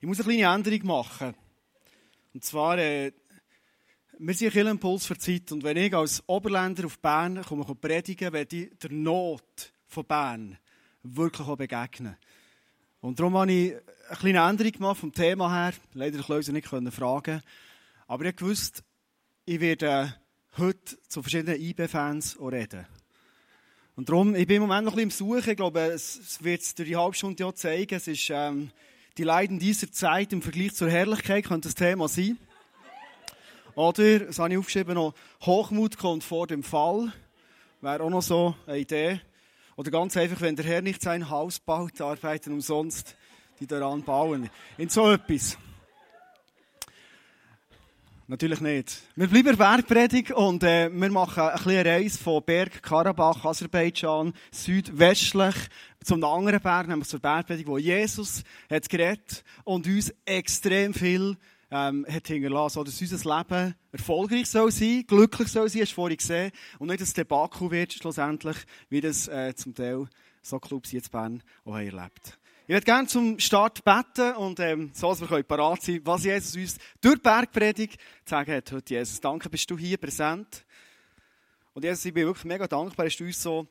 Ich muss eine kleine Änderung machen. Und zwar, äh, wir sind ein Impuls für die Zeit. Und wenn ich als Oberländer auf Bern komme, komme predigen, werde ich der Not von Bern wirklich auch begegnen. Und darum habe ich eine kleine Änderung gemacht vom Thema her. Leider konnte ich nicht fragen. Aber ich wusste, ich werde heute zu verschiedenen IB-Fans reden. Und darum, ich bin im Moment noch ein bisschen im Suchen. Ich glaube, es wird es durch die halbe Stunde ja zeigen. Es ist ähm, die Leiden dieser Zeit im Vergleich zur Herrlichkeit, könnte das Thema sein. Oder, das habe ich aufgeschrieben, noch Hochmut kommt vor dem Fall. Wäre auch noch so eine Idee. Oder ganz einfach, wenn der Herr nicht sein Haus baut, arbeiten umsonst die daran bauen. In so etwas. Natürlich nicht. Wir bleiben Bergpredigt und äh, wir machen eine kleine Reise von Berg Karabach, Aserbaidschan, südwestlich zum anderen Berg, nämlich zur Bergpredigt, wo Jesus hat geredet und uns extrem viel ähm, hat hinterlassen, so, dass unser Leben erfolgreich soll sein, glücklich soll sein, hast du vorhin gesehen, und nicht ein Debakel wird schlussendlich, wie das äh, zum Teil so Clubs jetzt Bern auch erlebt. Ich würde gerne zum Start beten und ähm, so, dass wir parat sein können, was Jesus uns durch die Bergpredigt sagen hat heute. Jesus, danke, bist du hier präsent. Und Jesus, ich bin wirklich mega dankbar, dass du uns so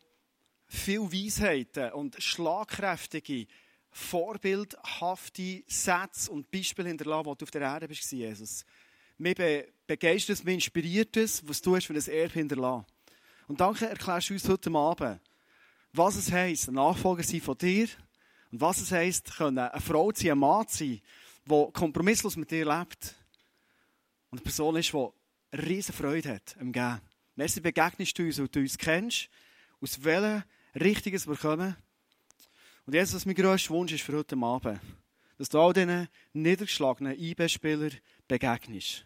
viel Weisheiten und schlagkräftige, vorbildhafte Sätze und Beispiele hinterlassen, die du auf der Erde bist, Jesus. Mir begeistert es, mich inspiriert es, was du hast für ein Erbe hinterlassen. Und danke, erklärst du uns heute Abend, was es heisst, ein Nachfolger sein von dir, und was es heisst, eine Frau sein, ein Mann sein, der kompromisslos mit dir lebt. Und eine Person ist, die riesige Freude hat am Gehen. Merci begegnest du uns und du uns kennst, aus welcher Richtung wir kommen. Und Jesus, was mein grösster Wunsch ist für heute Abend, dass du all diesen niedergeschlagenen IB-Spielern begegnest.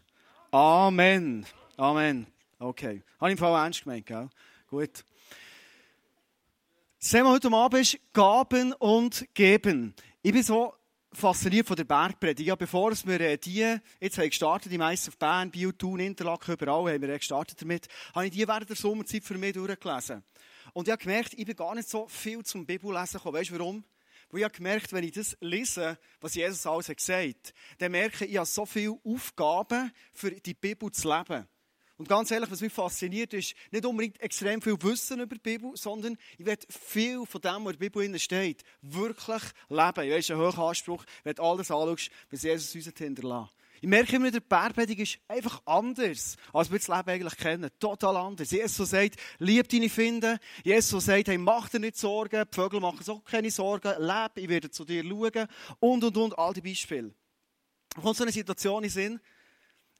Amen. Amen. Okay. Habe ich im Fall ernst gemeint, gell? Gut. Das Thema heute Abend ist Gaben und Geben. Ich bin so fasziniert von der Bergpredigt. Ja, bevor wir äh, die jetzt haben gestartet, die meisten auf Bern, Biel, Thun, Interlaken, überall haben wir gestartet damit, habe ich die während der Sommerzeit für mich durchgelesen. Und ich habe gemerkt, ich bin gar nicht so viel zum Bibellesen gekommen. Weißt du warum? Weil ich habe gemerkt, wenn ich das lese, was Jesus alles hat gesagt, dann merke ich, ich habe so viele Aufgaben für die Bibel zu leben. Und ganz ehrlich, was mich fasziniert, ist nicht unbedingt extrem viel Wissen über die Bibel, sondern ich werde viel von dem, was in der Bibel steht, wirklich leben. Ich weiß, ein hoher Anspruch, wenn du alles anschaust, was Jesus uns hinterlässt. Ich merke immer, der Bergpredigt ist einfach anders, als wir das Leben eigentlich kennen. Total anders. Jesus sagt, lieb deine Finden. Jesus sagt, hey, mach dir nicht Sorgen. Die Vögel machen auch keine Sorgen. Leb, ich werde zu dir schauen. Und, und, und, all die Beispiele. Da kommt so eine Situation in Sinn,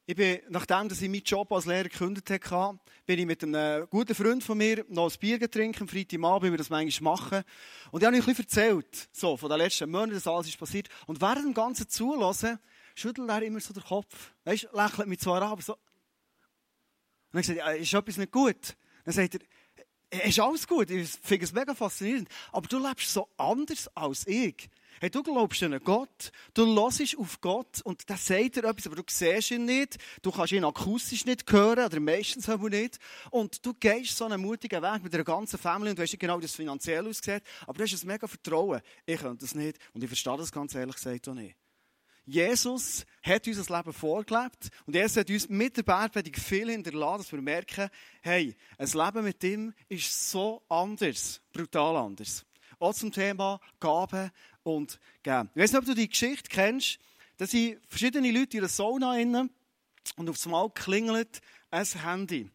ich bin, nachdem dass ich meinen Job als Lehrer gekündigt habe, bin ich mit einem guten Freund von mir noch ein Bier getrunken, am Freitagabend, wie wir das manchmal machen. Und ich habe ihm ein bisschen erzählt, so, von den letzten Monaten, dass alles ist passiert. Und während dem ganzen Zulassen, schüttelt er immer so den Kopf. Weißt lächelt mich zwar an, aber so. Und dann gesagt, ja, ist etwas nicht gut? Dann sagt er, ist alles gut, ich finde es mega faszinierend. Aber du lebst so anders als ich. Hey, du glaubst an Gott, du hörst auf Gott und der sagt dir etwas, aber du siehst ihn nicht, du kannst ihn akustisch nicht hören, oder meistens aber nicht. Und du gehst so einen mutigen Weg mit der ganzen Familie und du weißt nicht genau, wie das finanziell aussieht, aber du hast ein mega Vertrauen. Ich könnte das nicht und ich verstehe das ganz ehrlich gesagt auch nicht. Jesus hat uns das Leben vorgelebt und Jesus hat uns mit der Bergpredigt viel hinterlassen, dass wir merken, hey, ein Leben mit ihm ist so anders, brutal anders. Auch zum Thema Gaben und geben. Ich weiß nicht, ob du die Geschichte kennst. Da sind verschiedene Leute in einer Sauna innen und auf einmal klingelt ein Handy.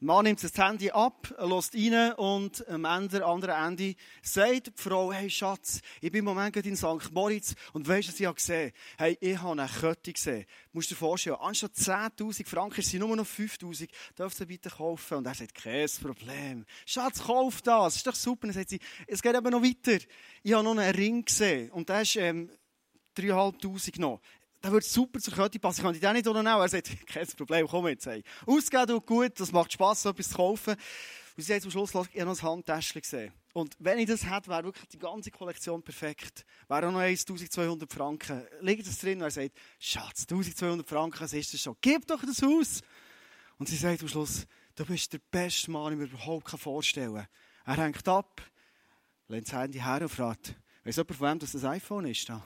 Der Mann nimmt das Handy ab, lässt rein und am Ende, anderen Ende sagt die Frau, hey Schatz, ich bin im Moment in St. Moritz und weisst du, was ich habe gesehen Hey, ich habe eine Kette gesehen. Du musst dir vorstellen, anstatt 10'000 Franken sind nur noch 5'000. Darfst du bitte kaufen? Und er sagt, kein Problem. Schatz, kauf das. Ist doch super. Dann sagt sie, es geht aber noch weiter. Ich habe noch einen Ring gesehen und der ist ähm, 3'500 noch der würde super zur Kette passen. Kann ich den nicht auch? Er sagt, kein Problem, komm jetzt. Hey. Ausgeben tut gut, das macht Spass, so etwas zu kaufen. Und sie hat zum Schluss, ich noch ein Handtäschchen gesehen. Und wenn ich das hätte, wäre wirklich die ganze Kollektion perfekt. Wäre auch noch 1200 Franken. Liegt das drin? Und er sagt, Schatz, 1200 Franken, was ist das schon? Gib doch das Haus! Und sie sagt am Schluss, du bist der beste Mann, den ich mir überhaupt vorstellen kann. Er hängt ab, lehnt das Handy her und fragt, weiss jemand von wem das, das iPhone ist? Da?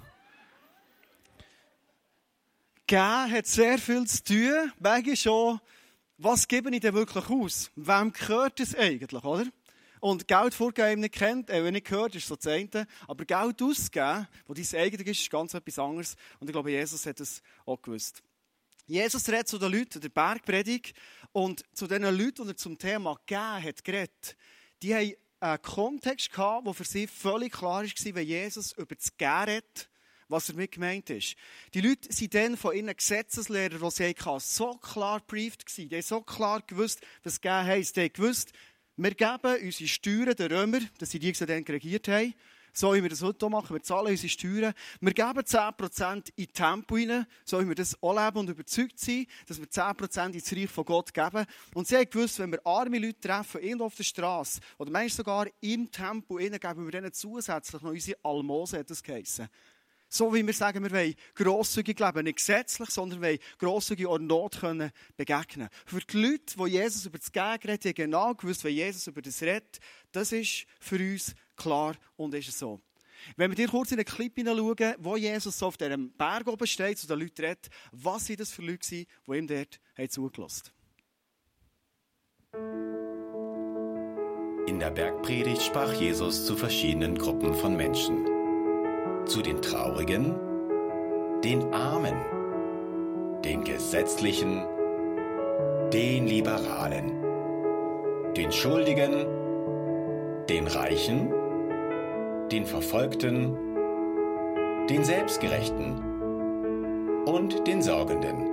Geben hat sehr viel zu tun, wegen schon, was gebe ich denn wirklich aus? Wem gehört es eigentlich, oder? Und Geld vorgeben nicht kennt, äh, wenn nicht gehört, ist so das eine. Aber Geld auszugeben, wo dein eigenes ist, ist ganz etwas anderes. Und ich glaube, Jesus hat es auch gewusst. Jesus redet zu den Leuten der Bergpredigt und zu den Leuten, die er zum Thema Geben hat geredet, die haben einen Kontext gehabt, der für sie völlig klar war, wenn Jesus über das Geben redet, was er mit gemeint ist. Die Leute sind dann von ihren Gesetzeslehrern, die sie hatten, so klar gebrieft gewesen. Die haben so klar gewusst, was Geben heisst. Die haben gewusst, wir geben unsere Steuern den Römern, das sind die, die dann regiert haben. So wie wir das heute machen. Wir zahlen unsere Steuern. Wir geben 10% in Tempo rein. So wie wir das auch leben und überzeugt sind, dass wir 10% ins Reich von Gott geben. Und sie haben gewusst, wenn wir arme Leute treffen, irgendwo auf der Straße, oder manchmal sogar im Tempo rein, geben wir denen zusätzlich noch unsere Almosen, hat das geheissen. So wie wir sagen, wir wollen grosszügig leben, nicht gesetzlich, sondern wir wollen grosszügig oder Not können begegnen. Für die Leute, die Jesus über das Gegen redet, haben genau gewusst, wenn Jesus über das redet, das ist für uns klar und ist so. Wenn wir dir kurz in den Clip hineinschauen, wo Jesus so auf diesem Berg oben steht, zu den Leuten redet, was sind das für Leute die ihm dort zugelassen In der Bergpredigt sprach Jesus zu verschiedenen Gruppen von Menschen zu den Traurigen, den Armen, den Gesetzlichen, den Liberalen, den Schuldigen, den Reichen, den Verfolgten, den Selbstgerechten und den Sorgenden.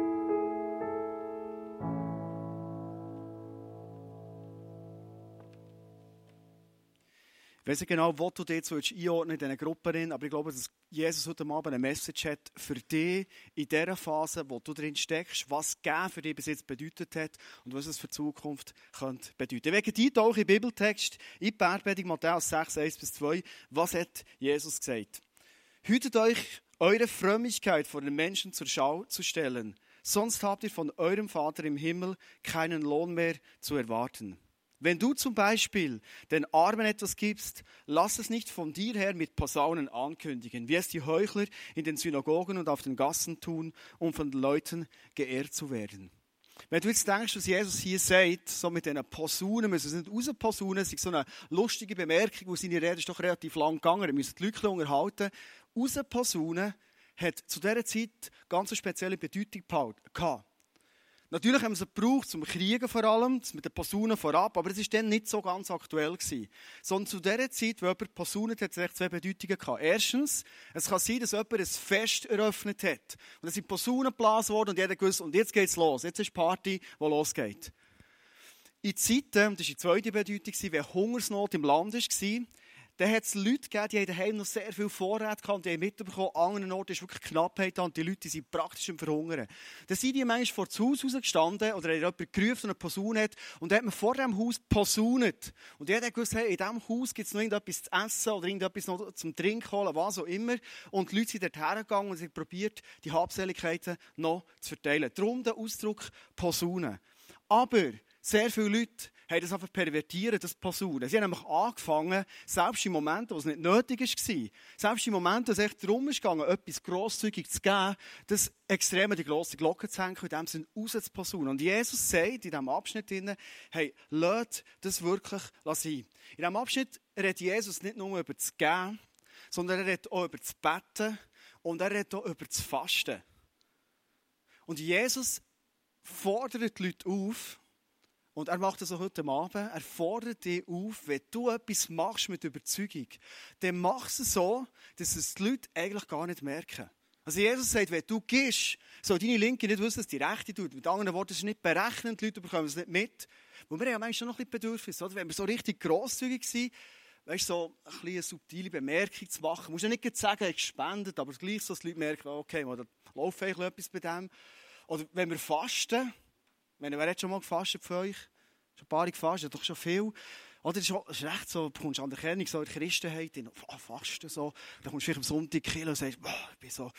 Ich weiß nicht genau, wo du dich jetzt einordnen in diesen Gruppen, aber ich glaube, dass Jesus heute Abend eine Message hat für dich in dieser Phase, wo du drin steckst, was Gehen für dich bis jetzt bedeutet hat und was es für die Zukunft könnte bedeuten. Wegen dir auch im Bibeltext, in Bergbeding Matthäus 6, 1 bis 2, was hat Jesus gesagt? Hütet euch, eure Frömmigkeit vor den Menschen zur Schau zu stellen, sonst habt ihr von eurem Vater im Himmel keinen Lohn mehr zu erwarten. Wenn du zum Beispiel den Armen etwas gibst, lass es nicht von dir her mit Posaunen ankündigen, wie es die Heuchler in den Synagogen und auf den Gassen tun, um von den Leuten geehrt zu werden. Wenn du jetzt denkst, was Jesus hier sagt, so mit diesen Posaunen, müssen es nicht rausposaunen, es ist so eine lustige Bemerkung, wo seine Rede ist doch relativ lang gegangen, wir müssen die Leute unterhalten. Rausposaunen hat zu dieser Zeit ganz eine spezielle Bedeutung gehabt. Natürlich haben wir es gebraucht, zum Kriegen vor allem, mit den Posaunen vorab, aber es war dann nicht so ganz aktuell. Gewesen. Sondern zu dieser Zeit, wo jemand posaunet hat, es zwei Bedeutungen gehabt. Erstens, es kann sein, dass jemand ein Fest eröffnet hat. Und es sind Posaunen geblasen worden und jeder gewusst, und jetzt geht's los. Jetzt ist die Party, die losgeht. In Zeiten, und das war die zweite Bedeutung, wenn Hungersnot im Land war, dann hat es Leute gegeben, die haben daheim noch sehr viel Vorrat gehabt, die haben mitbekommen, an anderen Orten ist wirklich Knappheit da und die Leute sind praktisch im Verhungern. Dann sind die manchmal vor das Haus rausgestanden oder hat jemand gerufen, der eine Posaune hat und dann hat man vor dem Haus posaunet. Und jeder hat gewusst, hey, in diesem Haus gibt es noch irgendetwas zu essen oder irgendetwas noch zum Trinken holen, was auch immer. Und die Leute sind dort hergegangen und haben probiert, die Habseligkeiten noch zu verteilen. Darum der Ausdruck Posaune. Aber sehr viele Leute haben das einfach pervertieren, das Posaunen. Sie haben nämlich angefangen, selbst in Momenten, wo es nicht nötig war, selbst in Momenten, wo es echt darum ging, etwas grosszügig zu geben, das extrem die grosse Glocke zu hängen, in dem Sinne rauszuposaunen. Und Jesus sagt in diesem Abschnitt, hey, lasst das wirklich sein. In diesem Abschnitt redet Jesus nicht nur über das Geben, sondern er redet auch über das Betten und er redet auch über das Fasten. Und Jesus fordert die Leute auf, und er macht das auch heute Abend. Er fordert dich auf, wenn du etwas machst mit Überzeugung, dann mach es so, dass es die Leute eigentlich gar nicht merken. Also Jesus sagt, wenn du gehst, soll deine Linke nicht wissen, dass die Rechte tut. Mit anderen Worten, es ist nicht berechnend, die Leute bekommen es nicht mit. Wo wir haben ja manchmal noch ein bisschen Bedürfnis, oder? Wenn wir so richtig grosszügig sind, weißt so ein eine subtile Bemerkung zu machen. Du musst ja nicht sagen, ich gespendet, aber gleich so, dass die Leute merken, okay, da läuft eigentlich etwas bei dem. Oder wenn wir fasten, wenn, wer hat schon mal gefastet für euch? Schon ein paar gefastet, doch schon viel. Oder es ist, recht so, du kommst an der Kennung so in der Christenheit, in oh, Fasten so. Dann kommst du vielleicht am Sonntag killen und sagst, oh, ich bin so,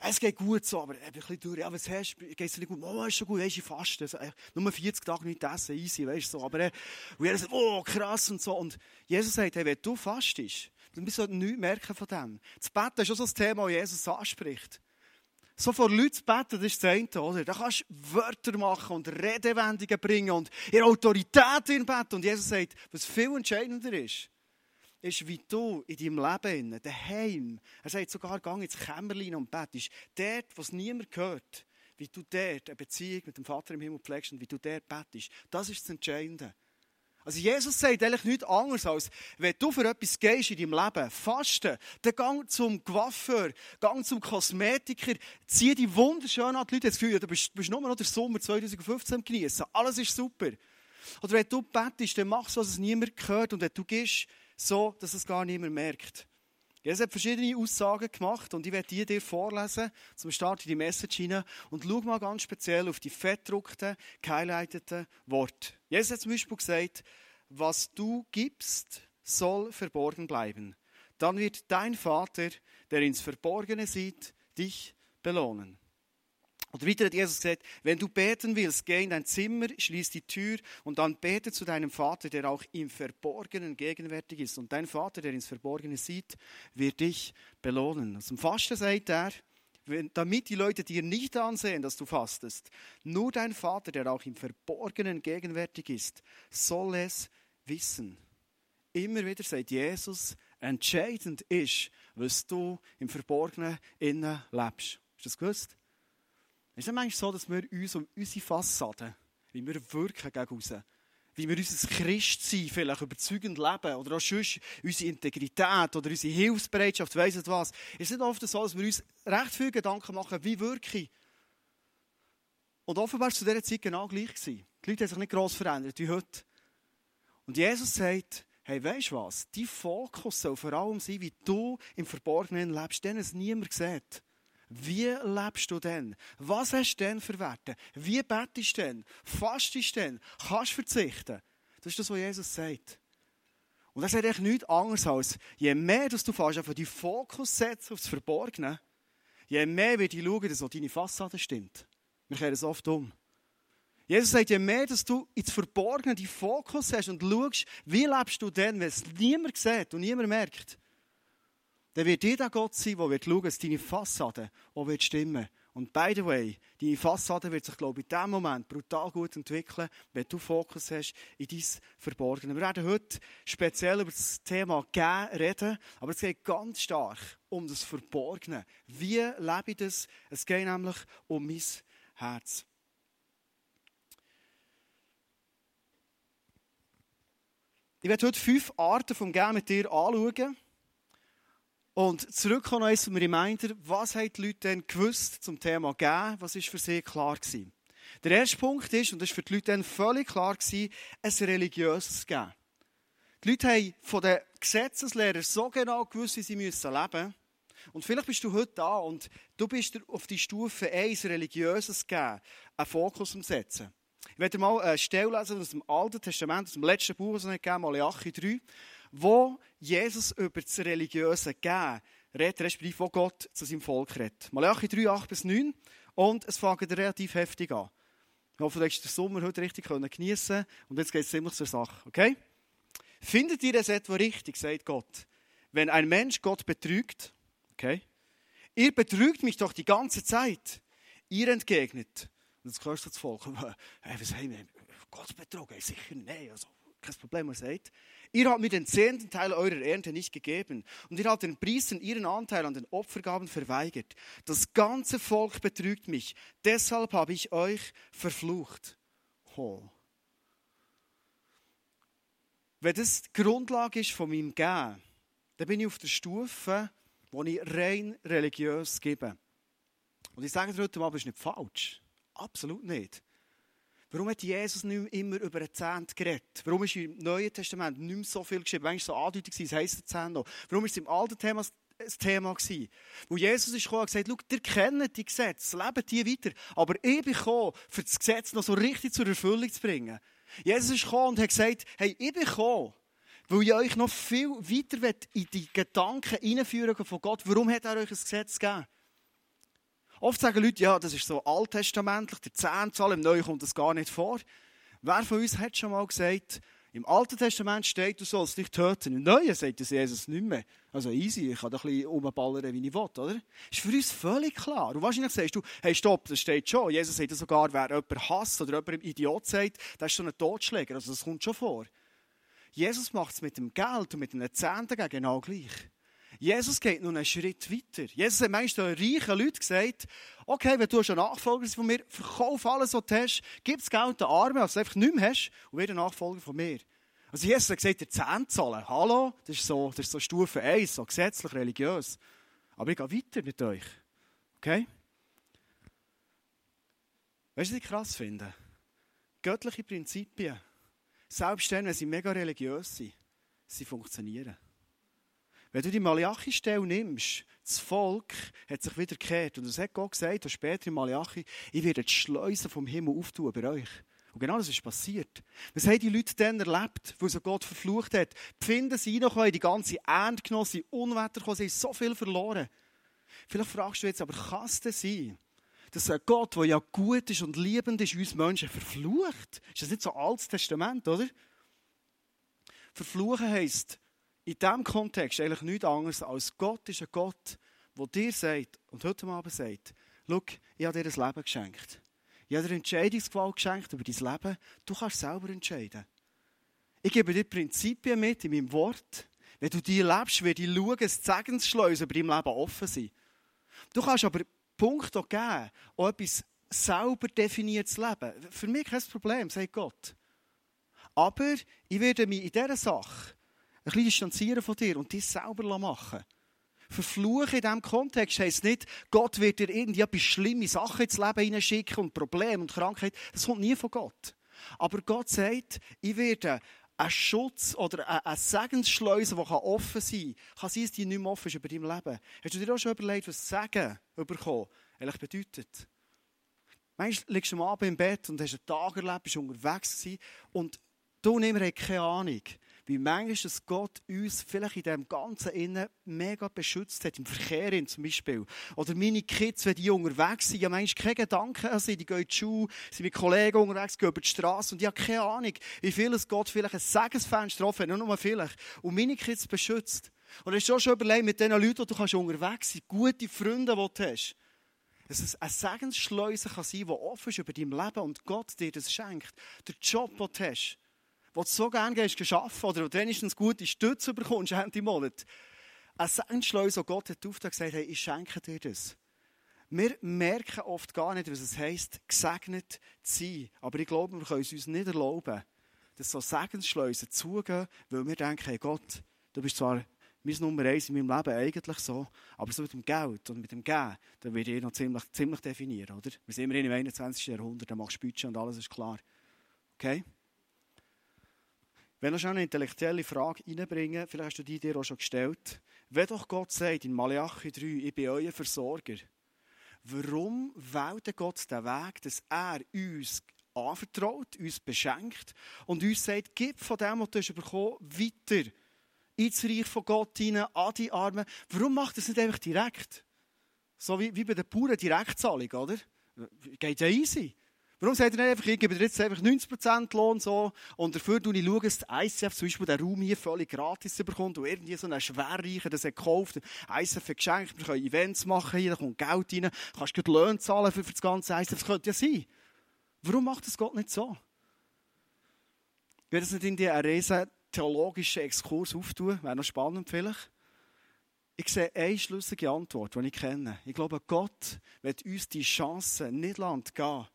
es geht gut so, aber ein bisschen durch. Ja, was hast du? Geht es nicht gut? Oh, ist schon gut, weißt ich faste. So, äh, nur 40 Tage nicht essen, easy, weißt du, so. Aber, äh, und sagt, oh, krass und so. Und Jesus sagt, hey, wenn du fastest, dann bist du nichts merken von dem. Das Bett ist auch so ein Thema, das Jesus anspricht. So vor Leuten zu beten, das ist das eine, oder? Da kannst du Wörter machen und Redewendungen bringen und ihre Autorität in beten. Und Jesus sagt, was viel entscheidender ist, ist, wie du in deinem Leben, daheim, er sagt sogar, gang ins Kämmerlein und betest, dort, wo es niemand hört, wie du dort eine Beziehung mit dem Vater im Himmel pflegst und wie du dort betest. Das ist das Entscheidende. Also Jesus sagt eigentlich nichts anderes als, wenn du für etwas gehst in deinem Leben, fasten, dann gang zum Coiffeur, gang zum Kosmetiker, zieh die wunderschön an. Die Leute haben das Gefühl, du bist, bist nur noch den Sommer 2015 genießen. Alles ist super. Oder wenn du bettest, dann machst du, was es niemand hört. Und wenn du gehst, so, dass es gar niemand merkt. Jesus hat verschiedene Aussagen gemacht und ich werde die dir vorlesen, zum Start in die Message hinein. Und schau mal ganz speziell auf die fettdruckten, gehighlighteten Worte. Jesus hat zum Beispiel gesagt, was du gibst, soll verborgen bleiben. Dann wird dein Vater, der ins Verborgene sieht, dich belohnen. Oder weiter hat Jesus gesagt, wenn du beten willst, geh in dein Zimmer, schließ die Tür und dann bete zu deinem Vater, der auch im Verborgenen gegenwärtig ist. Und dein Vater, der ins Verborgene sieht, wird dich belohnen. Zum Fasten sagt er, damit die Leute dir nicht ansehen, dass du fastest. Nur dein Vater, der auch im Verborgenen gegenwärtig ist, soll es wissen. Immer wieder sagt Jesus, entscheidend ist, was du im Verborgenen innen lebst. Hast du das gewusst? Ist es manchmal so, dass wir uns um unsere Fassade, wie wir wirken gegen raus, wie wir unser Christsein vielleicht überzeugend leben oder auch sonst unsere Integrität oder unsere Hilfsbereitschaft, weiss nicht was, ist nicht oft so, dass wir uns recht viel Gedanken machen, wie wirke ich. Und offenbar war es zu dieser Zeit genau gleich. Gewesen. Die Leute haben sich nicht gross verändert wie heute. Und Jesus sagt, hey, weißt du was? Dein Fokus soll vor allem sein, wie du im Verborgenen lebst, den es niemand sieht. Wie lebst du denn? Was hast du denn für Werte? Wie betest du denn? Fastest du denn? Kannst du verzichten? Das ist das, was Jesus sagt. Und das sagt eigentlich nichts anderes als, je mehr dass du fast auf den Fokus setzt auf das Verborgene, je mehr wird ich schauen, dass auch deine Fassade stimmt. Wir kehren es oft um. Jesus sagt, je mehr dass du ins Verborgene die Fokus hast und schaust, wie lebst du denn, wenn es niemand sieht und niemand merkt, dann wird jeder Gott sein, der wird schauen, dass deine Fassade auch wird stimmen Und by the way, deine Fassade wird sich, glaube ich, in diesem Moment brutal gut entwickeln, wenn du Fokus hast in dein Verborgene. Wir werden heute speziell über das Thema Gehen reden, aber es geht ganz stark um das Verborgene. Wie lebe ich das? Es geht nämlich um mein Herz. Ich werde heute fünf Arten vom Gehen mit dir anschauen. Und zurückkommen noch zum Reminder, was haben die Leute denn gewusst zum Thema Geben? Was ist für sie klar gewesen? Der erste Punkt ist, und das war für die Leute dann völlig klar gewesen, ein religiöses Geben. Die Leute haben von den Gesetzeslehrern so genau gewusst, wie sie müssen leben Und vielleicht bist du heute da und du bist auf die Stufe 1 religiöses Geben einen Fokus umsetzen. Ich werde mal eine Stelle lesen aus dem Alten Testament, aus dem letzten Buch, das es gegeben Malachi 3 wo Jesus über das religiöse Gehen redet, respektive wo Gott zu seinem Volk redet. Malachi 3, 8 bis 9 und es fängt relativ heftig an. Ich hoffe, du hast den Sommer heute richtig geniessen und jetzt geht es ziemlich zur Sache, okay? Findet ihr es etwa richtig, sagt Gott, wenn ein Mensch Gott betrügt, okay? Ihr betrügt mich doch die ganze Zeit. Ihr entgegnet. Und jetzt hörst du das Volk, hey, was haben wir? Gott betrogen? Sicher nein, also kein Problem, er sagt. Ihr habt mir den zehnten Teil eurer Ernte nicht gegeben und ihr habt den Priestern ihren Anteil an den Opfergaben verweigert. Das ganze Volk betrügt mich. Deshalb habe ich euch verflucht. Oh. Wenn das die Grundlage ist von meinem Gehen, dann bin ich auf der Stufe, wo ich rein religiös gebe. Und ich sage dir heute Abend, das ist nicht falsch. Absolut nicht. Warum hat Jesus nicht immer über den Zehnt geredet? Warum ist im Neuen Testament nicht mehr so viel geschrieben? Es so andeutig war, es heisst der Zehnt noch. Warum ist es im Alten Thema das Thema gewesen? Wo Jesus ist gekommen und gesagt, schau, ihr kennt die Gesetze, lebt die weiter. Aber ich bin gekommen, für das Gesetz noch so richtig zur Erfüllung zu bringen. Jesus ist gekommen und hat gesagt, hey, ich bin gekommen, weil ich euch noch viel weiter in die Gedanken einführen von Gott. Warum hat er euch ein Gesetz gegeben? Oft sagen Leute, ja, das ist so alttestamentlich, der Zehnzahl, im Neuen kommt das gar nicht vor. Wer von uns hat schon mal gesagt, Im Alten Testament steht, du sollst dich töten. Im Neuen sagt das Jesus nicht mehr. Also easy, ich kann doch ein bisschen rumballern, wie ich will, oder? Ist für uns völlig klar. Und wahrscheinlich sagst du, hey, stopp, das steht schon. Jesus sagt sogar, wer jemanden hasst oder jemanden Idiot sagt, das ist so ein Totschläger. Also das kommt schon vor. Jesus macht es mit dem Geld und mit den Zehnten genau gleich. Jesus geht nun einen Schritt weiter. Jesus hat manchmal reichen Leuten gesagt, okay, wenn du schon Nachfolger von mir, verkauf alles, was du hast, gib das Geld den Armen, was du einfach nicht mehr hast, und werde Nachfolger von mir. Also Jesus hat gesagt, der Zehnt zahlen. Hallo, das ist, so, das ist so Stufe 1, so gesetzlich, religiös. Aber ich gehe weiter mit euch. Okay? Weißt du, was ich krass finde? Göttliche Prinzipien, selbst dann, wenn sie mega religiös sind, sie funktionieren. Wenn du die Malachi-Stelle nimmst, das Volk hat sich wieder gekehrt. Und das hat Gott gesagt, und später in Malachi, ich werde die Schleusen vom Himmel auftun bei euch. Und genau das ist passiert. Was haben die Leute dann erlebt, wo sie Gott verflucht hat? Die Finden sie reingekommen, die ganze Ernte genommen, sie Unwetter gekommen, sie so viel verloren. Vielleicht fragst du jetzt, aber kann es denn sein, dass ein Gott, der ja gut ist und liebend ist, uns Menschen verflucht? Ist das nicht so ein altes Testament, oder? Verfluchen heisst, in diesem Kontext eigentlich nichts anderes als Gott ist ein Gott, der dir sagt und heute Abend sagt, schau, ich habe dir ein Leben geschenkt. Ich habe dir Entscheidungsgewalt geschenkt über dein Leben. Du kannst selber entscheiden. Ich gebe dir Prinzipien mit in meinem Wort. Wenn du die lebst, werde ich schauen, dass die Segensschleuse über deinem Leben offen sind. Du kannst aber Punkte geben, auch etwas selber definiertes Leben. Für mich kein Problem, sagt Gott. Aber ich werde mich in dieser Sache bisschen distanzieren von dir und dich selber machen Verfluchen in diesem Kontext heisst nicht, Gott wird dir irgendwie etwas schlimme Sachen ins Leben hineinschicken und Probleme und Krankheit. Das kommt nie von Gott. Aber Gott sagt, ich werde einen Schutz oder eine Segensschleuse, die offen sein kann, kann sein, dass die nicht mehr offen ist über dein Leben. Hast du dir auch schon überlegt, was Segen bekommen eigentlich bedeutet? Manchmal liegst du am Abend im Bett und hast einen Tag erlebt, bist unterwegs gewesen und du und ich keine Ahnung, wie manchmal dass Gott uns vielleicht in dem Ganzen innen mega beschützt hat, im Verkehr zum Beispiel. Oder meine Kids, wenn die unterwegs sind, ja manchmal keine Gedanken an sie, die gehen in die Schule, sind mit Kollegen unterwegs, gehen über die Straße und ich habe keine Ahnung, wie viel es Gott vielleicht ein Segensfenster offen hat, nur vielleicht, und meine Kids beschützt. Und hast du schon überlegt, mit den Leuten, die du kannst unterwegs sein gute Freunde, die du hast, dass es eine Segensschleuse kann sein, die offen ist über dein Leben und Gott dir das schenkt. Der Job, den du hast, wo du so gerne gehst, arbeiten oder wo du wenigstens gute Stütze bekommst, Ende Monat. Ein Sendschleus, wo Gott hat aufgetan gesagt, hey, ich schenke dir das. Wir merken oft gar nicht, was es heisst, gesegnet zu sein. Aber ich glaube, wir können es uns nicht erlauben, dass so Segensschleusen zugehen, weil wir denken, hey Gott, du bist zwar mein Nummer eins in meinem Leben eigentlich so, aber so mit dem Geld und mit dem Gehen, da werde ich noch ziemlich, ziemlich definieren, oder? Wir sind immerhin im 21. Jahrhundert, da machst du Budget und alles ist klar. Okay? Wenn wir schon eine intellektuelle Frage reinbringen, vielleicht hast du die dir auch schon gestellt. Wenn doch Gott sagt in Malachi 3, ich bin euer Versorger, warum wählt Gott den Weg, dass er uns anvertraut, uns beschenkt und uns sagt, gib von dem, was du hast bekommen weiter ins Reich von Gott hinein, an die Arme. Warum macht er es nicht einfach direkt? So wie, wie bei den Bauern Direktzahlung, oder? Geht ja easy. Warum sagt er nicht einfach, ich gebe dir jetzt einfach 90% Lohn so und dafür schaue ich, dass ICF zum Beispiel den Raum hier völlig gratis bekommt und irgendwie so einen Schwerreicher das hat gekauft, ICF hat geschenkt, wir können Events machen hier, da kommt Geld rein, kannst du Löhne zahlen für, das ganze ICF, das könnte ja sein. Warum macht das Gott nicht so? Wird das nicht in die einen riesen theologischen Exkurs auftun? Wäre noch spannend vielleicht. Ich sehe eine schlüssige Antwort, die ich kenne. Ich glaube, Gott wird uns die Chance nicht geben,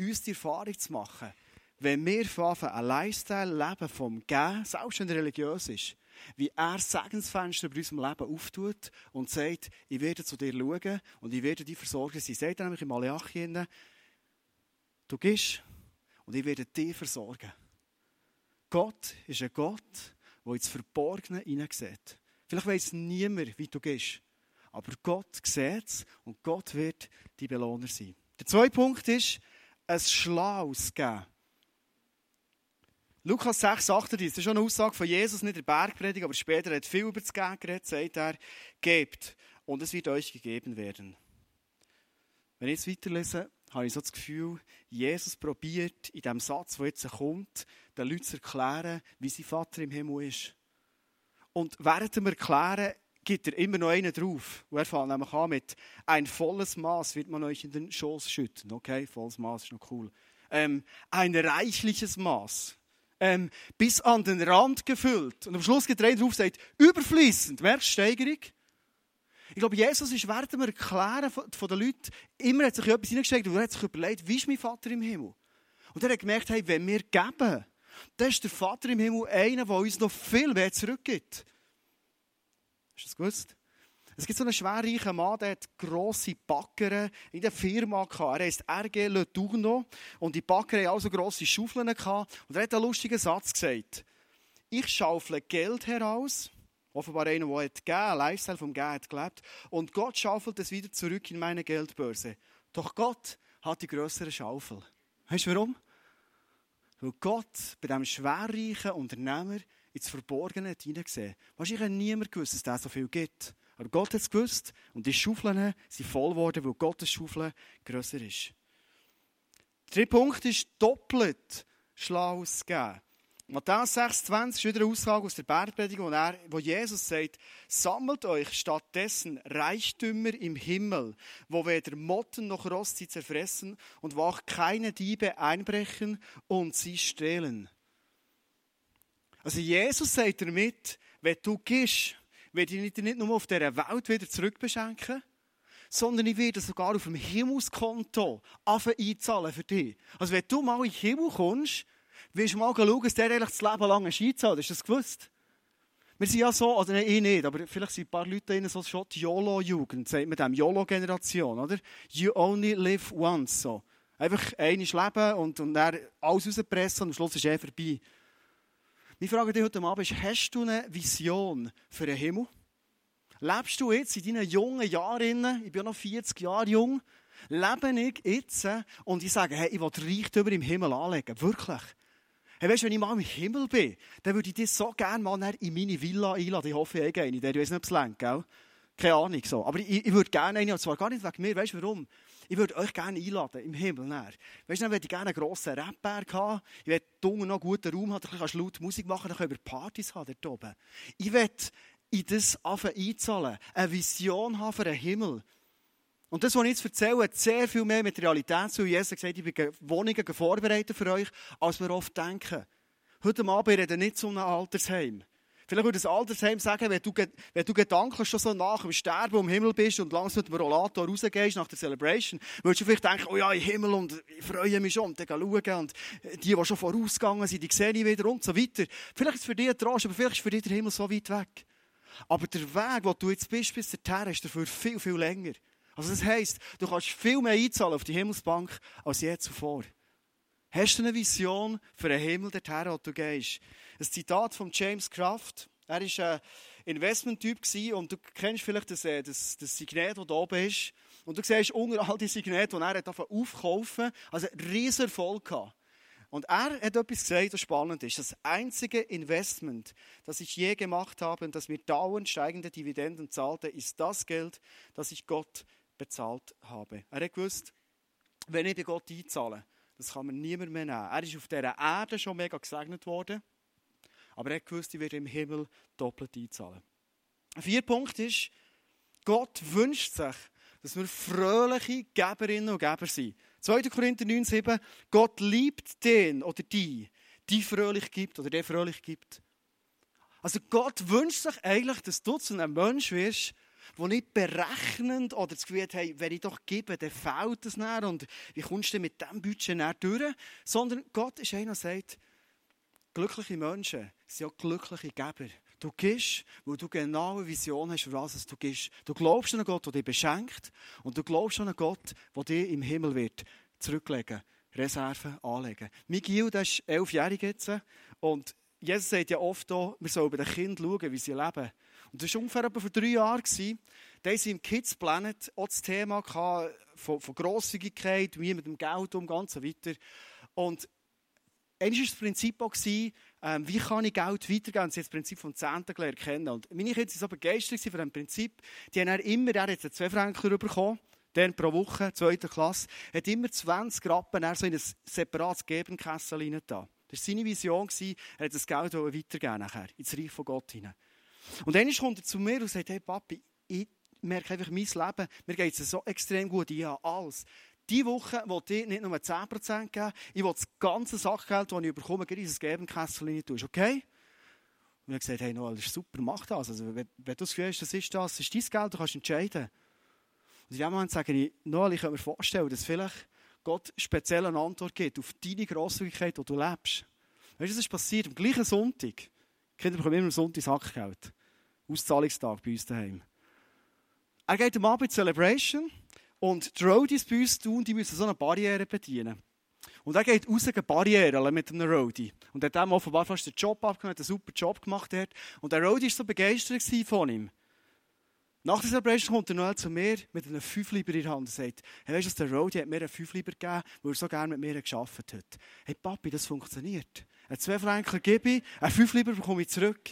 uns die Erfahrung zu machen, wenn wir von einen Lifestyle leben vom Gehen, selbst wenn religiös ist, wie er Segensfenster bei unserem Leben auftut und sagt, ich werde zu dir schauen und ich werde dich versorgen. Sie sagt nämlich in Malachi, du gehst und ich werde dich versorgen. Gott ist ein Gott, der ins Verborgene hineinsieht. Vielleicht weiss niemand, wie du gehst. Aber Gott sieht es und Gott wird die Belohner sein. Der zweite Punkt ist, ein Schlaus geben. Lukas 6, 38, das ist schon eine Aussage von Jesus, nicht der Bergpredigt, aber später hat viel über das Geben geredet, sagt er, gebt und es wird euch gegeben werden. Wenn ich jetzt weiterlese, habe ich so das Gefühl, Jesus probiert in dem Satz, der jetzt kommt, den Leuten zu erklären, wie sein Vater im Himmel ist. Und während dem Erklären gibt er immer noch einen drauf. Und er fängt nämlich an mit ein volles Maß wird man euch in den Schoß schütten. Okay, volles Maß ist noch cool. Ähm, ein reichliches Maß. Ähm, bis an den Rand gefüllt. Und am Schluss geht er drauf sagt, überfließend. Merkst Steigerung? Ich glaube, Jesus ist während dem Erklären von den Leuten, immer hat sich etwas hineingesteckt und er hat sich überlegt, wie ist mein Vater im Himmel? Und er hat gemerkt, hey, wenn wir geben, dann ist der Vater im Himmel einer, der uns noch viel mehr zurückgibt. Hast du das gewusst? Es gibt so einen schwerreichen Mann, der hat grosse Backern in der Firma gehabt. Er heisst RG Le Tourneau. Und die Backer hatten auch so grosse Schaufeln gehabt. Und er hat einen lustigen Satz gesagt. Ich schaufle Geld heraus. Offenbar einer, der hat gegeben, Lifestyle vom Geben hat gelebt. Und Gott schaufelt es wieder zurück in meine Geldbörse. Doch Gott hat die größere Schaufel. Weißt du warum? Weil Gott bei diesem schwerreichen Unternehmer ins Verborgene hineingesehen. Wahrscheinlich hat niemand gewusst, dass es so viel gibt. Aber Gott hat es gewusst und die Schaufeln sind voll geworden, weil Gottes Schaufel grösser ist. Der dritte Punkt ist doppelt schlau geben. Matthäus 26 ist wieder eine Aussage aus der Bergpredigt, wo, wo Jesus sagt, sammelt euch stattdessen Reichtümer im Himmel, wo weder Motten noch Rost sie zerfressen und wo auch keine Diebe einbrechen und sie stehlen. Also Jesus sagt damit, wenn du gehst, werde ich dich nicht nur auf dieser Welt wieder zurückbeschenken, sondern ich werde sogar auf dem Himmelskonto einzahlen für dich. Also wenn du mal in den Himmel kommst, wirst du mal schauen, dass der eigentlich das Leben lang einzahlt. Hast du das gewusst? Wir sind ja so, oder nein, ich nicht, aber vielleicht sind ein paar Leute in so schon die YOLO-Jugend, sagt man dem, YOLO-Generation, oder? You only live once, so. Einfach eines Leben und, und dann alles rauspressen und am Schluss ist er vorbei. Meine Frage dir heute Abend ist, hast du eine Vision für den Himmel? Lebst du jetzt in deinen jungen Jahren, ich bin noch 40 Jahre jung, lebe ich jetzt und ich sage, hey, ich will Reichtümer im Himmel anlegen. Wirklich. Hey, weißt, wenn ich mal im Himmel bin, dann würde ich dich so gerne mal in meine Villa einladen. Ich hoffe, ich gehe in Ich weiß nicht, ob es längt, gell? Keine Ahnung. So. Aber ich, ich würde gerne eine, und zwar gar nicht wegen mir. Weißt du warum? Ich würde euch gerne einladen im Himmel. Näher. Weißt du, dann würde ich gerne einen grossen Rapper haben. Ich würde unten noch einen guten Raum haben, dann kannst du laut Musik machen, dann können wir Partys haben dort oben. Ich würde in das einzahlen, eine Vision haben für den Himmel. Und das, was ich jetzt erzähle, hat sehr viel mehr mit Realität zu. Jesus hat gesagt, ich bin Wohnungen vorbereitet für euch, als wir oft denken. Heute Abend reden nicht zu einem Altersheim. Vielleicht würde das Altersheim sagen, wenn du, wenn du gedanklich schon so nach dem Sterben im Himmel bist und langsam mit dem Rollator rausgehst nach der Celebration, würdest du vielleicht denken, oh ja, im Himmel und ich freue mich schon und dann schauen und die, die schon vorausgegangen sind, die sehe ich wieder und so weiter. Vielleicht ist es für dich ein Trost, aber vielleicht ist für dich der Himmel so weit weg. Aber der Weg, wo du jetzt bist, bis dorthin, ist dafür viel, viel länger. Also das heisst, du kannst viel mehr einzahlen auf die Himmelsbank als je zuvor. Hast du eine Vision für den Himmel dorthin, wo du gehst? Ein Zitat von James Kraft. Er war ein Investmenttyp und du kennst vielleicht das, äh, das, das Signet, das da oben ist. Und du siehst unter all die Signete, die er aufkaufen also einen riesen Erfolg gehabt. Und er hat etwas gesagt, das spannend ist. Das einzige Investment, das ich je gemacht habe und das mir dauernd steigende Dividenden zahlte, ist das Geld, das ich Gott bezahlt habe. Er hat gewusst, wenn ich bei Gott einzahle, das kann man niemand mehr nehmen. Er ist auf dieser Erde schon mega gesegnet worden. Aber er gewusst, ich werde im Himmel doppelt einzahlen. Ein vierter Punkt ist, Gott wünscht sich, dass wir fröhliche Geberinnen und Geber sind. 2. Korinther 9,7 Gott liebt den oder die, die fröhlich gibt oder der fröhlich gibt. Also Gott wünscht sich eigentlich, dass du zu einem Mensch wirst, der nicht berechnend oder das Gefühl hat, hey, wenn ich doch gebe, dann fällt es näher und wie kommst du mit diesem Budget näher durch? Sondern Gott ist einer, der sagt, Glückliche Menschen sind auch glückliche Geber. Du gibst, weil du genau eine Vision hast, für was du gibst. Du glaubst an einen Gott, der dich beschenkt. Und du glaubst an einen Gott, der dir im Himmel wird zurücklegen, Reserven anlegen. Miguel, der ist elfjährig jetzt. Und Jesus sagt ja oft auch, wir sollen bei den Kindern schauen, wie sie leben. Und das war ungefähr etwa vor drei Jahren. Da haben im Kids Planet auch das Thema von, von Grosszügigkeit, wie mit dem Geld umgehen und so weiter. Und Eines war das Prinzip auch, ähm, wie kann ich Geld weitergeben? Sie haben das Prinzip vom Zehnten gelernt kennen. Und meine Kinder waren so begeistert von diesem Prinzip. Die haben dann immer, er hat zwei Franken bekommen, dann pro Woche, zweite Klasse, hat immer 20 Rappen so in ein separates Gebenkessel rein da. Das war seine Vision, er hat das Geld weitergeben nachher, ins Reich von Gott hinein. Und dann kommt er zu mir und sagt, hey Papi, ich merke einfach mein Leben, mir geht es so extrem gut, ich habe alles. Diese Woche will ich nicht nur 10% geben, ich will das ganze Sachgeld, das ich bekomme, in dieses Gebenkessel rein tun. okay? Und er gesagt, hey Noel, das ist super, mach das. Also, wenn, wenn du das Gefühl hast, das ist das, das ist dein Geld, du kannst entscheiden. Und in dem Moment sage ich, Noel, ich kann mir vorstellen, dass vielleicht Gott speziell eine Antwort gibt auf deine Grosszügigkeit, die du lebst. Weißt du, was ist passiert? Am gleichen Sonntag, die Kinder bekommen immer am Sonntag Sackgeld. Auszahlungstag bei uns daheim. Er geht am Abend Celebration und die Roadies bei uns tun, die müssen so eine Barriere bedienen. Und er geht raus eine Barriere mit einem Roadie. Und hat dem offenbar fast den Job abgemacht, einen super Job gemacht dort. Und der Roadie war so begeistert von ihm. Nach der Celebration kommt er noch zu mir mit einem Fünfliber in der Hand und sagt, hey, weißt du, der Roadie hat mir einen Fünfliber gegeben, weil er so gerne mit mir gearbeitet hat. Hey Papi, das funktioniert. Ein zwei Franken gebe ich, ein Fünfliber bekomme ich zurück.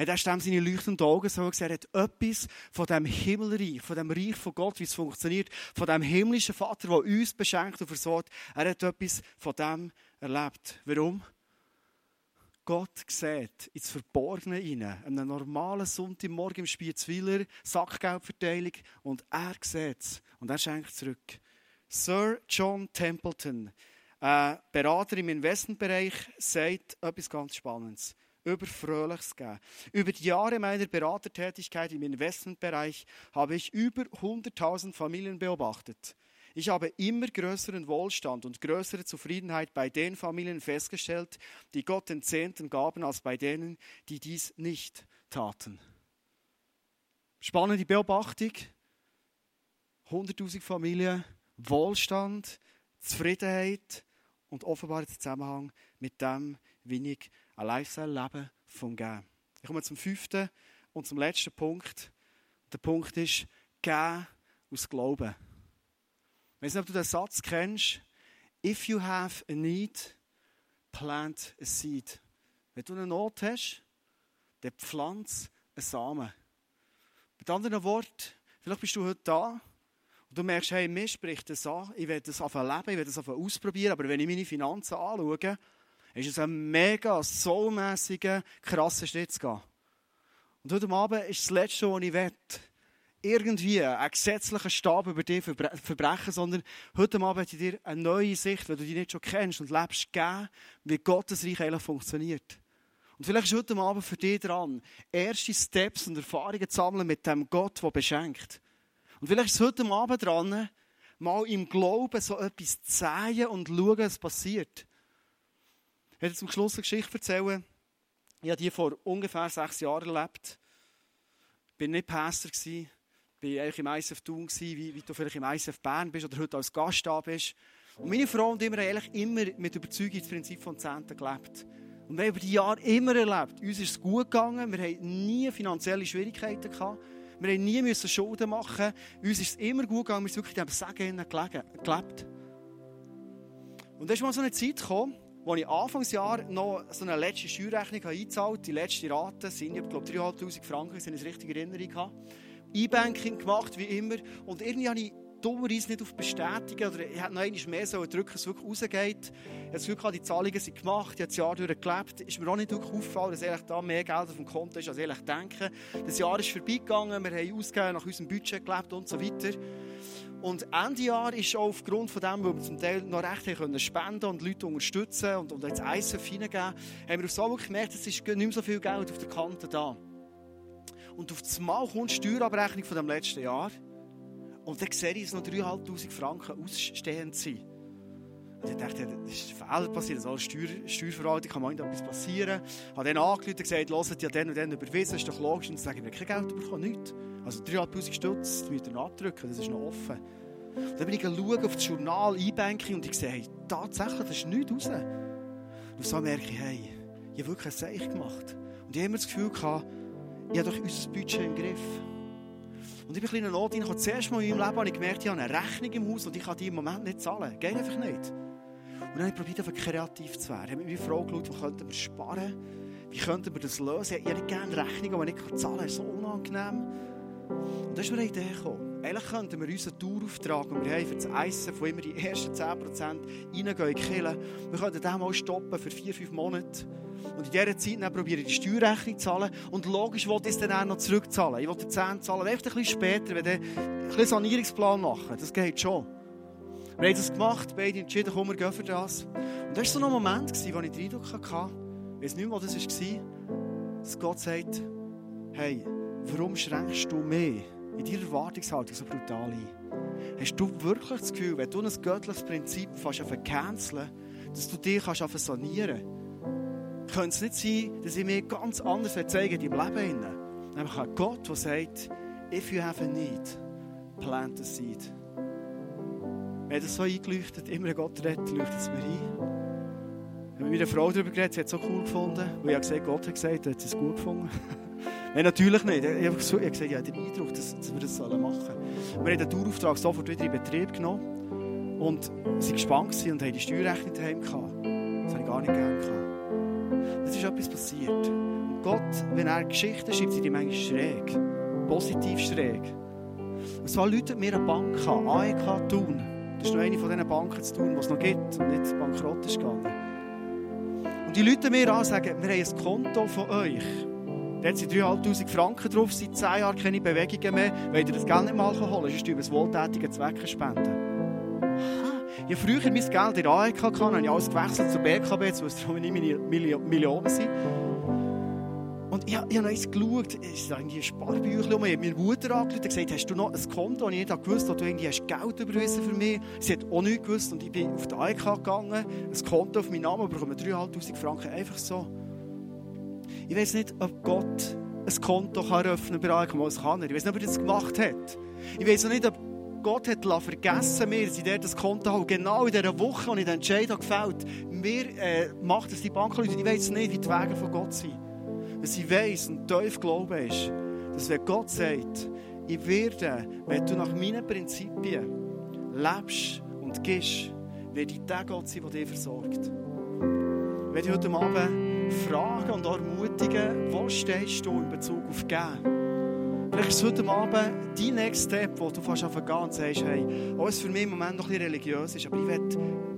Hey, da dem seine leuchtenden Augen so gesehen, er hat etwas von dem Himmelreich, von dem Reich von Gott, wie es funktioniert, von dem himmlischen Vater, der uns beschenkt und versorgt. Er hat etwas von dem erlebt. Warum? Gott sieht ins Verborgene hinein, einen normalen Sonntagmorgen im Spiezweiler, Sackgeldverteilung, und er sieht es und er schenkt zurück. Sir John Templeton, äh, Berater im Investmentbereich, sagt etwas ganz Spannendes über Fröhliches geben. Über die Jahre meiner Beratertätigkeit im Investmentbereich habe ich über 100.000 Familien beobachtet. Ich habe immer größeren Wohlstand und größere Zufriedenheit bei den Familien festgestellt, die Gott den Zehnten gaben, als bei denen, die dies nicht taten. Spannende Beobachtung. 100.000 Familien, Wohlstand, Zufriedenheit und offenbar der Zusammenhang mit dem, wie ich ein Lifestyle-Leben vom Geben. Ich komme zum fünften und zum letzten Punkt. Der Punkt ist, geben aus Glauben. Ich weiß nicht, ob du den Satz kennst. If you have a need, plant a seed. Wenn du eine Not hast, dann pflanz einen Samen. Mit anderen Worten, vielleicht bist du heute da und du merkst, hey, mir spricht das an, ich will das leben, ich will das ausprobieren, aber wenn ich meine Finanzen anschaue, ist es ein mega soulmässiger, krasser Schritt zu gehen. Und heute Abend ist das Letzte, was ich will irgendwie einen gesetzlichen Stab über dich verbrechen, sondern heute Abend möchte ich dir eine neue Sicht, wenn du die nicht schon kennst und lebst, geben, wie Gottes Reich eigentlich funktioniert. Und vielleicht ist heute Abend für dich dran, erste Steps und Erfahrungen zu sammeln mit dem Gott, der beschenkt. Und vielleicht ist heute Abend dran, mal im Glauben so etwas zu sehen und schauen, was passiert. Ich werde zum Schluss eine Geschichte erzählen. Ich habe die vor ungefähr sechs Jahren erlebt. Ich war nicht Pastor bin eigentlich im ISF Thun wie, wie du vielleicht im ISF Bern bist oder heute als Gast da bist. Und meine Frau und ich haben eigentlich immer mit Überzeugung das Prinzip von Zehnten gelebt. Und wir haben über die Jahre immer erlebt, uns ist es gut gegangen, wir hatten nie finanzielle Schwierigkeiten gehabt. Wir haben nie müssen Schulden machen. Uns ist es immer gut gegangen, wir sind wirklich in diesem Segen gelebt. Und da ist mal so eine Zeit gekommen, wo ich Anfangsjahr noch so eine letzte Steuerrechnung eingezahlt habe. Die letzte Rate sind, ich glaube, 3'500 Franken, wenn ich es richtig in Erinnerung. E-Banking gemacht, wie immer. Und irgendwie habe ich dummerweise nicht auf Bestätigen oder ich hätte noch einmal mehr so drücken, dass es wirklich rausgeht. Ich habe die Zahlungen sind gemacht, ich habe das Jahr durchgelebt. Ist mir auch nicht wirklich aufgefallen, dass ehrlich da mehr Geld auf dem Konto ist, als ich denke. Das Jahr ist vorbeigegangen, wir haben ausgegeben, nach unserem Budget gelebt und so weiter. Und Ende Jahr ist auch aufgrund von dem, weil wir zum Teil noch recht haben können spenden und Leute unterstützen und, und ins ISF hineingeben, haben wir auf so gemerkt, es ist nicht mehr so viel Geld auf der Kante da. Und auf das Mal kommt die Steuerabrechnung von dem letzten Jahr. Und dann sehe ich, dass noch 3'500 Franken ausstehend sind. Und ich dachte, das ist ein Fehler passiert, das ist alles Steuer, Steuerverwaltung, kann mal etwas passieren. Ich habe dann angerufen und gesagt, hört ja den und den überwiesen, ist doch logisch. Und dann sage ich, wir kein Geld bekommen, nichts. Also 3'500 Stutz, müsst ihr abdrücken, das ist noch offen. Und dann bin ich schauen auf das Journal E-Banking und ich sehe, hey, tatsächlich, das ist nichts raus. Und so merke ich, hey, ich habe wirklich ein Zeichen gemacht. Und ich habe immer das Gefühl gehabt, ich habe doch unser Budget im Griff. Und ich bin ein bisschen Not rein. Zuerst mal in meinem Leben habe ich gemerkt, ich habe eine Rechnung im Haus und ich kann die im Moment nicht zahlen. Geht einfach nicht. Und dann habe ich einfach kreativ zu werden. Ich habe meiner Frau geschaut, wo könnten wir sparen? Wie könnten wir das lösen? Ich hätte gerne Rechnungen, die ich nicht zahlen kann. Das ist so unangenehm. Und da ist mir eine Idee gekommen. eigentlich könnten wir unseren Tourauftrag, den wir haben für das Essen, von immer die ersten 10% reingehen in die wir könnten den mal stoppen für 4-5 Monate. Und in dieser Zeit dann probiere ich die Steuerrechnung zu zahlen. Und logisch wollte ich es dann auch noch zurückzahlen. Ich wollte 10 zahlen, vielleicht ein bisschen später, wenn ich ein bisschen Sanierungsplan machen. Das geht schon. Wir haben das gemacht, beide entschieden, komm, wir gehen für das. Und das war so ein Moment, wo ich den Eindruck hatte, ich weiß nicht mehr, wo das war, dass Gott sagt, hey, warum schränkst du mehr in deiner Erwartungshaltung so brutal ein? Hast du wirklich das Gefühl, wenn du ein göttliches Prinzip fast canceln dass du dich kannst sanieren kannst? Könnte es nicht sein, dass ich mir ganz anders zeigen in deinem Leben? Nämlich ein Gott, der sagt, if you have a need, plant a seed. Haben das so eingeleuchtet, immer Gott redet, leuchtet es mir ein. Ich habe mit einer Frau darüber geredet, sie hat es so cool gefunden. Und ich habe gesagt, Gott hat gesagt, er hat es gut gefunden. Nein, natürlich nicht. Ich habe gesagt, ich habe den Eindruck, dass, wir das machen sollen. Wir haben den Tourauftrag sofort wieder in Betrieb genommen. Und waren gespannt und haben die Steuerrechnung daheim gehabt. Das habe ich gar nicht gerne gehabt. Es ist etwas passiert. Und Gott, wenn er Geschichten schreibt, sind die manchmal schräg. Positiv schräg. Und zwar Leute mir eine Bank an, AEK Thun. Das ist noch eine von diesen Banken zu tun, die es noch gibt und nicht bankrott ist gegangen. Und die Leute mir an sagen, wir haben ein Konto von euch. Da sind 3'500 Franken drauf, seit 10 Jahren keine Bewegungen mehr. Wollt ihr das Geld nicht mal holen, sonst über das wohltätige Zwecke spenden. Ich habe früher mein Geld in der AEK gehabt, habe ich alles gewechselt zur BKB, jetzt es nicht meine Millionen sind. Und ich, ich habe eins geschaut, es ist irgendwie ein Sparbüchlein um. Ich habe meine Mutter angerufen und gesagt, hast du noch ein Konto? Und ich nicht gewusst, wo du irgendwie hast Geld überwiesen für mich. Sie hat auch nichts gewusst. Und ich bin auf die AEK gegangen, ein Konto auf meinen Namen, bekomme 3'500 Franken, einfach so. Ich weiß nicht, ob Gott ein Konto kann öffnen bei AEK, was kann er. Ich weiß nicht, ob er das gemacht hat. Ich weiß auch nicht, ob Gott hat vergessen, wir sind dort das Konto haben. Genau in dieser Woche, wo ich den Entscheid gefällt mir äh, macht es die Bankleute. Ich weiß nicht, wie die Wege von Gott sind dass ich weiss und tief Glaube ist, dass wenn Gott sagt, ich werde, wenn du nach meinen Prinzipien lebst und gehst, werde ich der Gott sein, der dich versorgt. Ich werde dich heute Abend fragen und ermutigen, wo stehst du in Bezug auf Gehen? Vielleicht ist heute Abend dein Next Step, wo du fast anfangen und sagst, hey, auch es für mich im Moment noch ein bisschen religiös ist, aber ich werde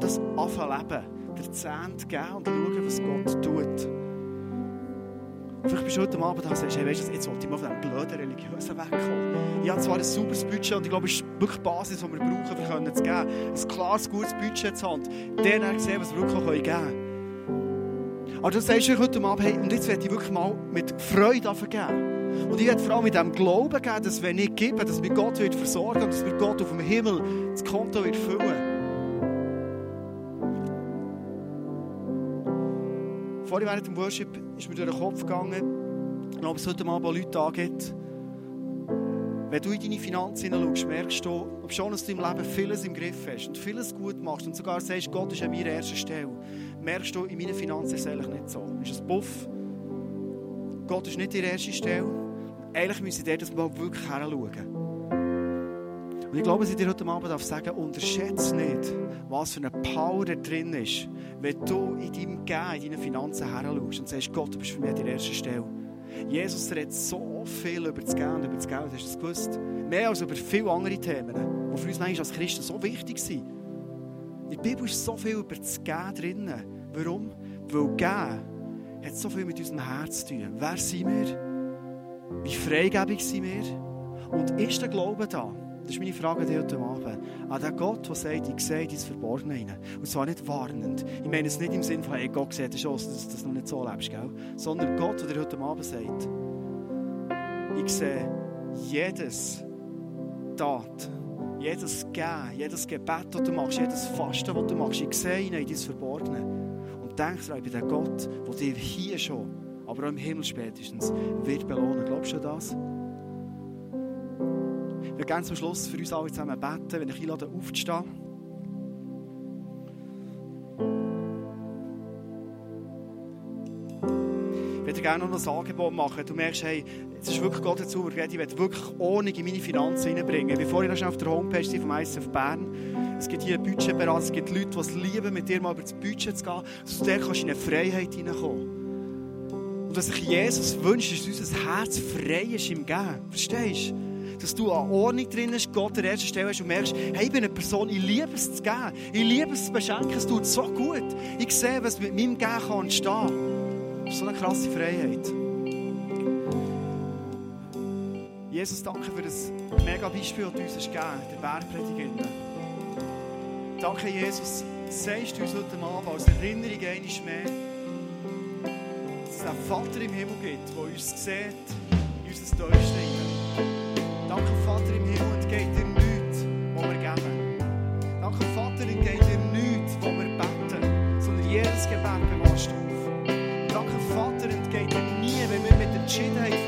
das anfangen leben, der Zehnt geben und schauen, was Gott tut. Vielleicht bist du heute Abend da und sagst, hey, weißt du, jetzt wollte ich mal von diesem blöden religiösen wegkommen. Ich habe zwar ein sauberes Budget und ich glaube, es ist wirklich die Basis, die wir brauchen, um zu geben. Ein klares, gutes Budget zu haben. Der hat gesehen, was wir wirklich geben können. Aber du sagst dir heute Abend, hey, und jetzt werde ich wirklich mal mit Freude geben. Und ich werde vor allem mit dem Glauben geben, dass wenn ich gebe, dass mir Gott wird versorgen und dass mir Gott auf dem Himmel das Konto wird füllen. vorhin während dem Worship ist mir durch den Kopf gegangen, glaube, es heute mal Leute angeht. Wenn du in deine Finanzen hineinschaust, merkst du, ob schon, du im Leben vieles im Griff hast und vieles gut machst und sogar sagst, Gott ist an meiner ersten Stelle, merkst du, in meinen Finanzen ist es eigentlich nicht so. Ist ein Buff. Gott ist nicht die erste Stelle. Eigentlich müssen wir dort mal wirklich hinschauen. Und ich glaube, dass ich dir heute Abend sagen darf, unterschätze nicht, was für eine Power da drin ist, wenn du in deinem Gehen, in deinen Finanzen her schaust und sagst, Gott, du bist für mich an der ersten Stelle. Jesus redet so viel über das und über das Geld, hast du das gewusst? Mehr als über viele andere Themen, die für uns manchmal als Christen so wichtig sind. In der Bibel ist so viel über das Gehen drin. Warum? Weil Gehen hat so viel mit unserem Herz zu tun. Wer sind wir? Wie freigebig sind wir? Und ist der Glaube da? Das ist meine Frage heute Abend. An den Gott, der sagt, ich sehe dein Verborgene rein. Und zwar nicht warnend. Ich meine es nicht im Sinne von, hey, Gott sieht schon, dass du noch nicht so lebst, gell? Sondern Gott, der heute Abend sagt, ich sehe jedes Tat, jedes Gehen, jedes Gebet, das du machst, jedes Fasten, das du machst, ich sehe ihn in dein Verborgene. Und denk daran, bin der Gott, der dir hier schon, aber auch im Himmel spätestens, wird belohnen. Glaubst du das? Würde gerne zum Schluss für uns alle zusammen beten, wenn ich einlade, aufzustehen. dir gerne noch ein Angebot machen. Du merkst, hey, jetzt ist wirklich Gott dazu geredet, ich möchte wirklich Ordnung in meine Finanzen reinbringen. Bevor ich noch schnell auf der Homepage bin vom ISF Bern, es gibt hier Budgetberater, es gibt Leute, die es lieben, mit dir mal über das Budget zu gehen, sodass der kannst du in eine Freiheit hineinkommen und was sich Jesus wünscht, ist, dass unser Herz frei ist im Gehen. Verstehst du? dass du an Ordnung drin bist, Gott an erster Stelle hast und merkst, hey, ich bin eine Person, ich liebe es zu geben, ich liebe es zu beschenken, es tut so gut. Ich sehe, was mit meinem Gehen kann entstehen kann. Das ist so eine krasse Freiheit. Jesus, danke für das mega Beispiel, das du uns gegeben hast, der Bergpredigenten. Danke, Jesus, sagst du uns heute Abend als Erinnerung einmal mehr, dass es einen Vater im Himmel gibt, der uns sieht, in unser Tiefste. Danke, Vater im Himmel, und geht dir Cine ai